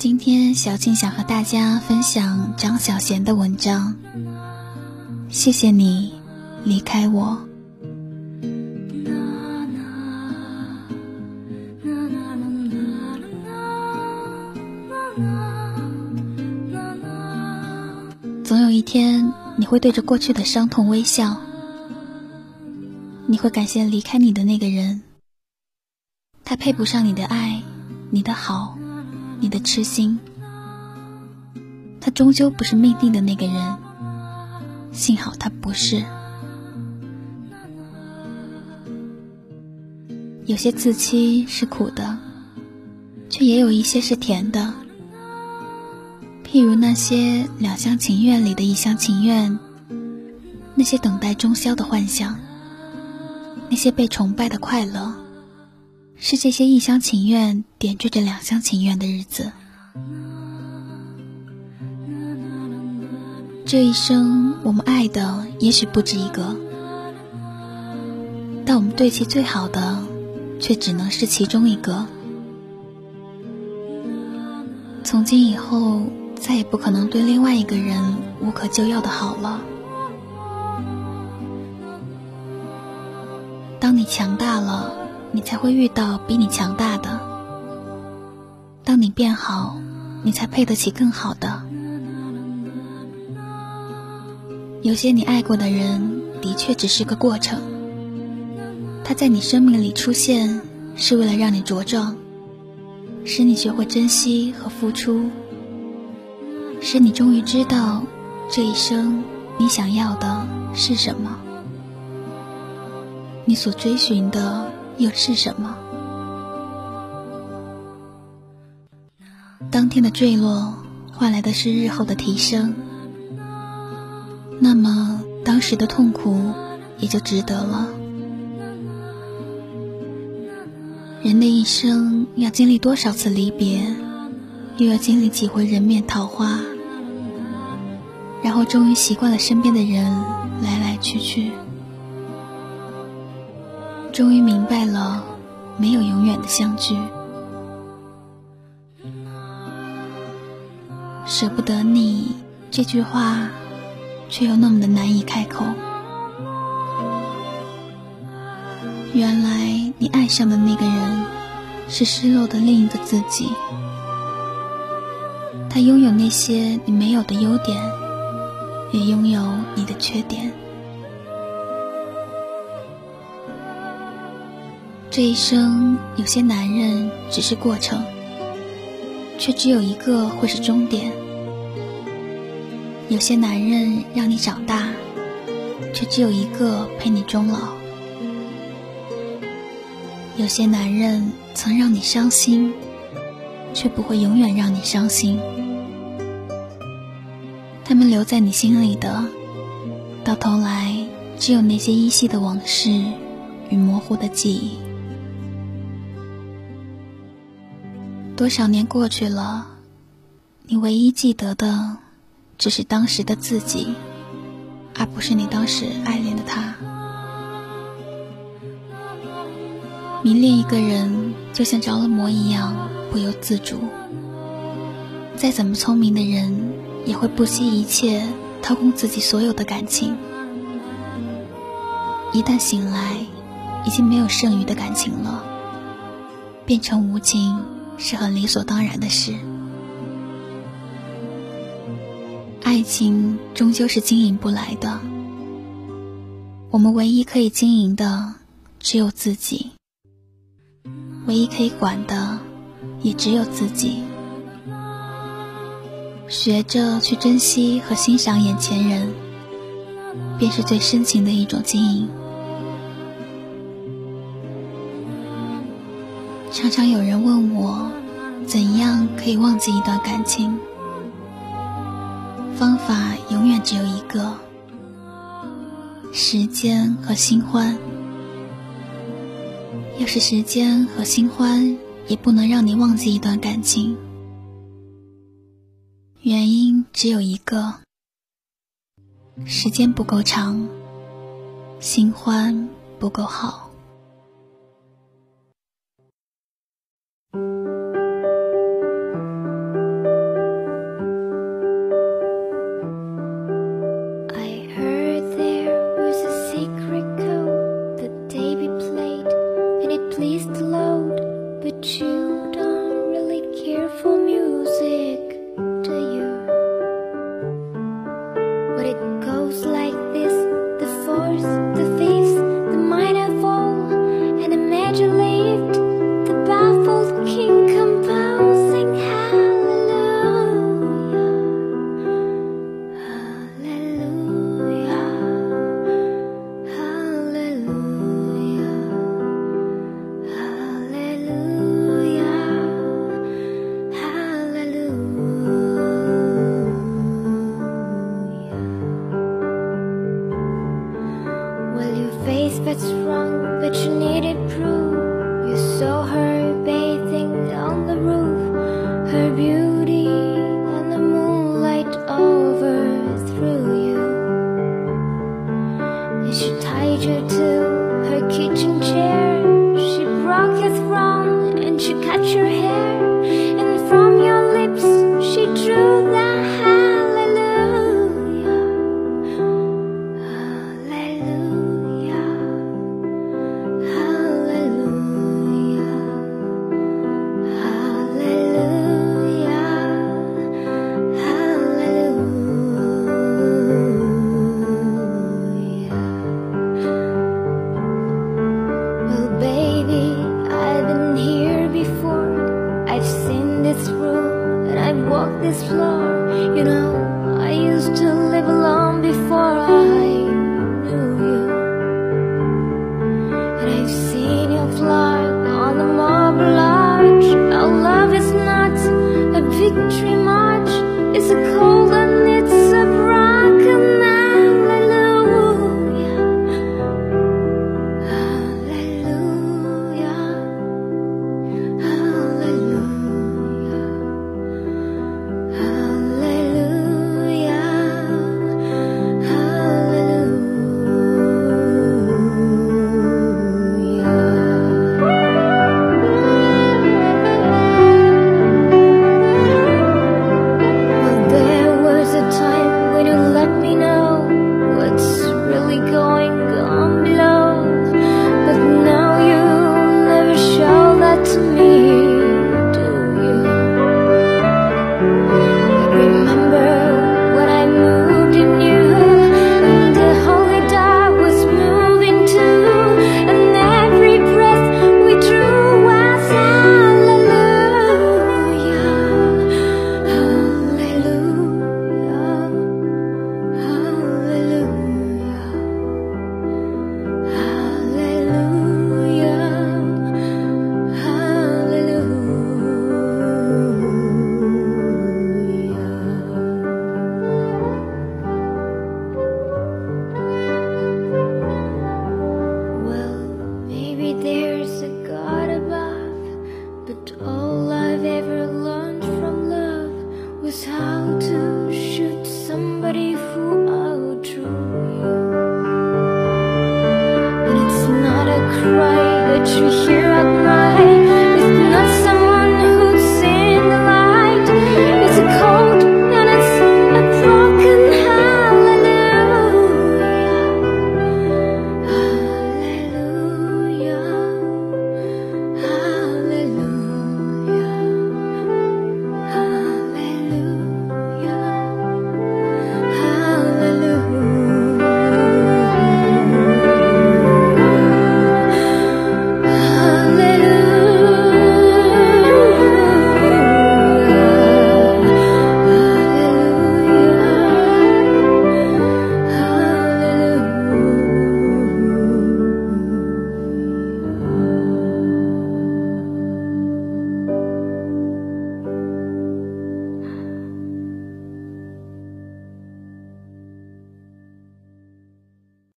今天小静想和大家分享张小娴的文章。谢谢你离开我。总有一天，你会对着过去的伤痛微笑，你会感谢离开你的那个人，他配不上你的爱，你的好。你的痴心，他终究不是命定的那个人。幸好他不是。有些自欺是苦的，却也有一些是甜的。譬如那些两厢情愿里的一厢情愿，那些等待终宵的幻想，那些被崇拜的快乐。是这些一厢情愿点缀着两厢情愿的日子。这一生，我们爱的也许不止一个，但我们对其最好的，却只能是其中一个。从今以后，再也不可能对另外一个人无可救药的好了。当你强大了。你才会遇到比你强大的。当你变好，你才配得起更好的。有些你爱过的人，的确只是个过程。他在你生命里出现，是为了让你茁壮，使你学会珍惜和付出，使你终于知道这一生你想要的是什么，你所追寻的。又是什么？当天的坠落换来的是日后的提升，那么当时的痛苦也就值得了。人的一生要经历多少次离别，又要经历几回人面桃花，然后终于习惯了身边的人来来去去。终于明白了，没有永远的相聚。舍不得你这句话，却又那么的难以开口。原来你爱上的那个人，是失落的另一个自己。他拥有那些你没有的优点，也拥有你的缺点。这一生，有些男人只是过程，却只有一个会是终点；有些男人让你长大，却只有一个陪你终老；有些男人曾让你伤心，却不会永远让你伤心。他们留在你心里的，到头来只有那些依稀的往事与模糊的记忆。多少年过去了，你唯一记得的，只是当时的自己，而不是你当时爱恋的他。迷恋一个人，就像着了魔一样，不由自主。再怎么聪明的人，也会不惜一切掏空自己所有的感情。一旦醒来，已经没有剩余的感情了，变成无情。是很理所当然的事。爱情终究是经营不来的，我们唯一可以经营的只有自己，唯一可以管的也只有自己。学着去珍惜和欣赏眼前人，便是最深情的一种经营。常常有人问我，怎样可以忘记一段感情？方法永远只有一个：时间和新欢。要是时间和新欢也不能让你忘记一段感情，原因只有一个：时间不够长，新欢不够好。Her beauty But I.